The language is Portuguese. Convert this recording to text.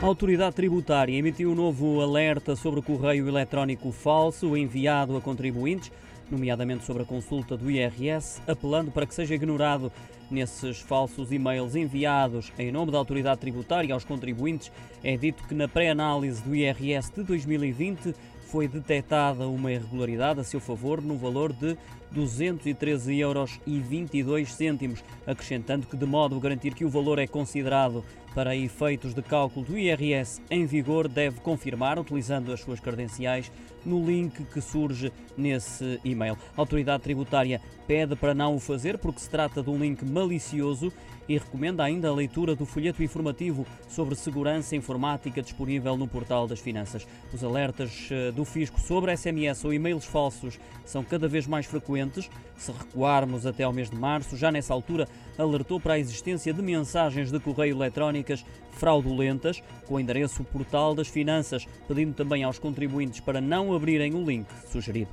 A autoridade tributária emitiu um novo alerta sobre o correio eletrónico falso enviado a contribuintes, nomeadamente sobre a consulta do IRS, apelando para que seja ignorado nesses falsos e-mails enviados em nome da autoridade tributária aos contribuintes. É dito que na pré-análise do IRS de 2020 foi detectada uma irregularidade a seu favor no valor de 213 euros e 22 cêntimos, acrescentando que de modo a garantir que o valor é considerado para efeitos de cálculo do IRS em vigor, deve confirmar, utilizando as suas credenciais, no link que surge nesse e-mail. A autoridade tributária pede para não o fazer porque se trata de um link malicioso e recomenda ainda a leitura do folheto informativo sobre segurança informática disponível no portal das finanças. Os alertas eh, do fisco sobre SMS ou e-mails falsos são cada vez mais frequentes. Se recuarmos até ao mês de março, já nessa altura alertou para a existência de mensagens de correio eletrónicas fraudulentas com o endereço Portal das Finanças, pedindo também aos contribuintes para não abrirem o link sugerido.